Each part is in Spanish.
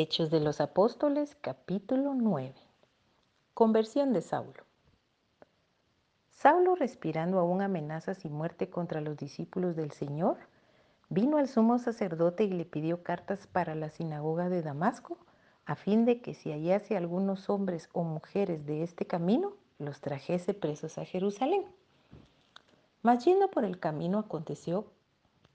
Hechos de los Apóstoles, capítulo 9. Conversión de Saulo. Saulo, respirando aún amenazas y muerte contra los discípulos del Señor, vino al sumo sacerdote y le pidió cartas para la sinagoga de Damasco, a fin de que si hallase algunos hombres o mujeres de este camino, los trajese presos a Jerusalén. Mas yendo por el camino aconteció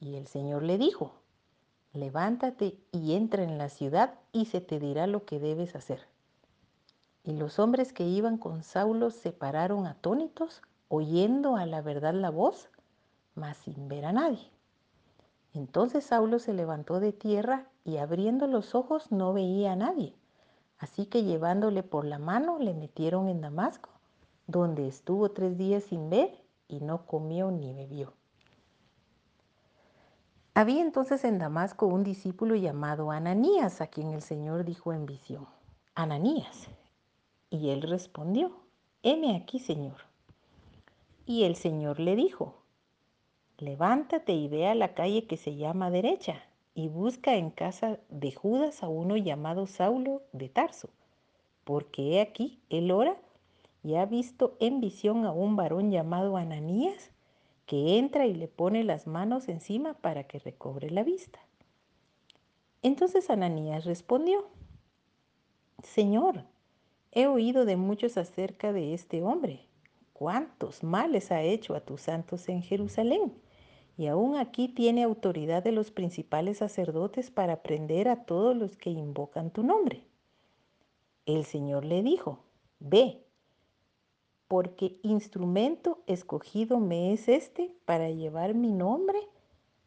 Y el Señor le dijo, levántate y entra en la ciudad y se te dirá lo que debes hacer. Y los hombres que iban con Saulo se pararon atónitos, oyendo a la verdad la voz, mas sin ver a nadie. Entonces Saulo se levantó de tierra y abriendo los ojos no veía a nadie. Así que llevándole por la mano le metieron en Damasco, donde estuvo tres días sin ver y no comió ni bebió. Había entonces en Damasco un discípulo llamado Ananías, a quien el Señor dijo en visión, Ananías. Y él respondió, heme aquí, Señor. Y el Señor le dijo, levántate y ve a la calle que se llama derecha y busca en casa de Judas a uno llamado Saulo de Tarso, porque he aquí, él ora y ha visto en visión a un varón llamado Ananías, que entra y le pone las manos encima para que recobre la vista. Entonces Ananías respondió, Señor, he oído de muchos acerca de este hombre, cuántos males ha hecho a tus santos en Jerusalén, y aún aquí tiene autoridad de los principales sacerdotes para prender a todos los que invocan tu nombre. El Señor le dijo, ve, porque instrumento escogido me es este para llevar mi nombre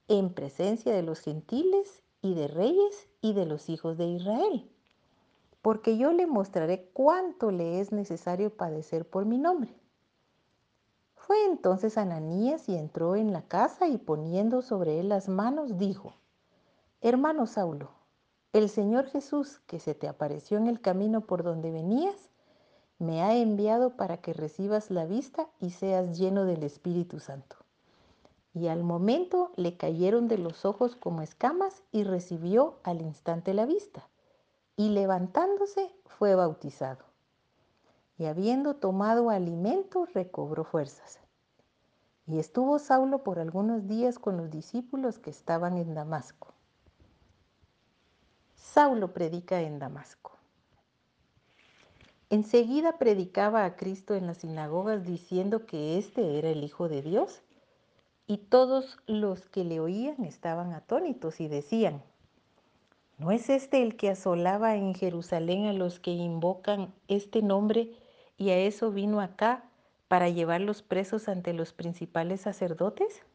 en presencia de los gentiles y de reyes y de los hijos de Israel. Porque yo le mostraré cuánto le es necesario padecer por mi nombre. Fue entonces Ananías y entró en la casa y poniendo sobre él las manos dijo, Hermano Saulo, el Señor Jesús que se te apareció en el camino por donde venías, me ha enviado para que recibas la vista y seas lleno del Espíritu Santo. Y al momento le cayeron de los ojos como escamas y recibió al instante la vista. Y levantándose fue bautizado. Y habiendo tomado alimento recobró fuerzas. Y estuvo Saulo por algunos días con los discípulos que estaban en Damasco. Saulo predica en Damasco. Enseguida predicaba a Cristo en las sinagogas diciendo que éste era el Hijo de Dios. Y todos los que le oían estaban atónitos y decían, ¿no es este el que asolaba en Jerusalén a los que invocan este nombre y a eso vino acá para llevarlos presos ante los principales sacerdotes?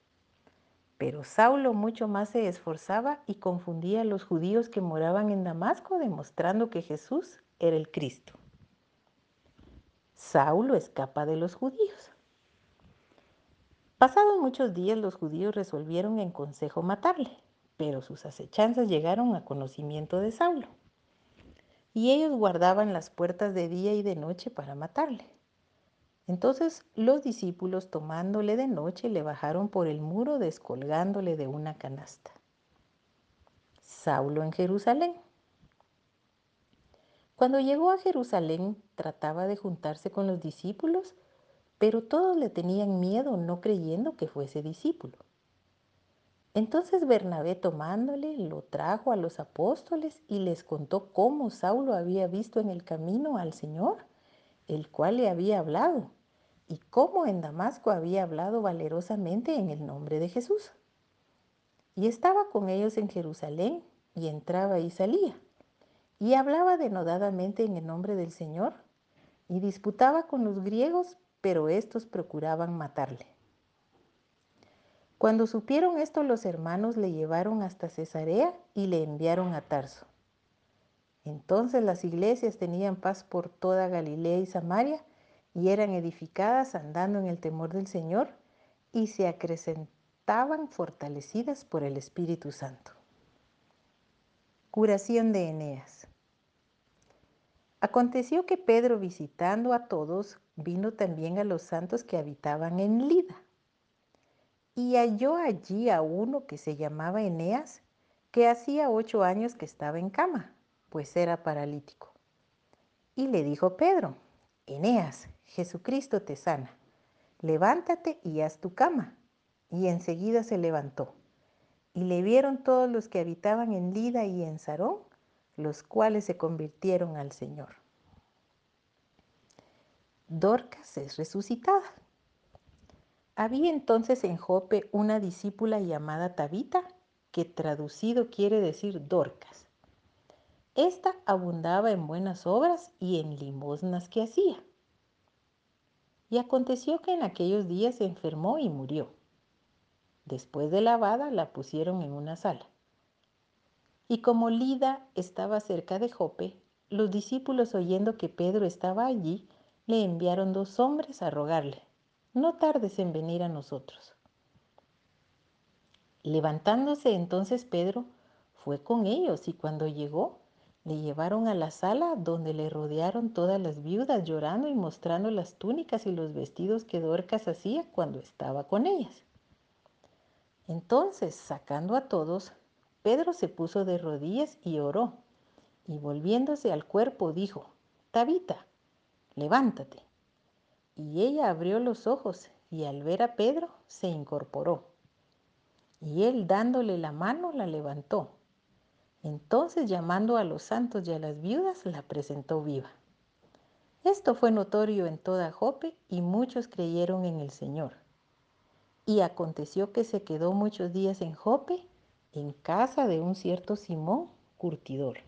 Pero Saulo mucho más se esforzaba y confundía a los judíos que moraban en Damasco, demostrando que Jesús era el Cristo. Saulo escapa de los judíos. Pasados muchos días los judíos resolvieron en consejo matarle, pero sus acechanzas llegaron a conocimiento de Saulo. Y ellos guardaban las puertas de día y de noche para matarle. Entonces los discípulos tomándole de noche le bajaron por el muro descolgándole de una canasta. Saulo en Jerusalén. Cuando llegó a Jerusalén trataba de juntarse con los discípulos, pero todos le tenían miedo no creyendo que fuese discípulo. Entonces Bernabé tomándole lo trajo a los apóstoles y les contó cómo Saulo había visto en el camino al Señor, el cual le había hablado, y cómo en Damasco había hablado valerosamente en el nombre de Jesús. Y estaba con ellos en Jerusalén y entraba y salía y hablaba denodadamente en el nombre del Señor y disputaba con los griegos, pero estos procuraban matarle. Cuando supieron esto los hermanos le llevaron hasta Cesarea y le enviaron a Tarso. Entonces las iglesias tenían paz por toda Galilea y Samaria y eran edificadas andando en el temor del Señor y se acrecentaban fortalecidas por el Espíritu Santo. Curación de Eneas. Aconteció que Pedro, visitando a todos, vino también a los santos que habitaban en Lida. Y halló allí a uno que se llamaba Eneas, que hacía ocho años que estaba en cama, pues era paralítico. Y le dijo Pedro, Eneas, Jesucristo te sana, levántate y haz tu cama. Y enseguida se levantó. Y le vieron todos los que habitaban en Lida y en Sarón, los cuales se convirtieron al Señor. Dorcas es resucitada. Había entonces en Jope una discípula llamada Tabita, que traducido quiere decir Dorcas. Esta abundaba en buenas obras y en limosnas que hacía. Y aconteció que en aquellos días se enfermó y murió. Después de lavada la pusieron en una sala. Y como Lida estaba cerca de Jope, los discípulos oyendo que Pedro estaba allí, le enviaron dos hombres a rogarle, no tardes en venir a nosotros. Levantándose entonces Pedro fue con ellos y cuando llegó le llevaron a la sala donde le rodearon todas las viudas llorando y mostrando las túnicas y los vestidos que Dorcas hacía cuando estaba con ellas. Entonces, sacando a todos, Pedro se puso de rodillas y oró, y volviéndose al cuerpo dijo, Tabita, levántate. Y ella abrió los ojos y al ver a Pedro se incorporó. Y él dándole la mano la levantó. Entonces llamando a los santos y a las viudas la presentó viva. Esto fue notorio en toda Jope y muchos creyeron en el Señor. Y aconteció que se quedó muchos días en Jope en casa de un cierto Simón curtidor.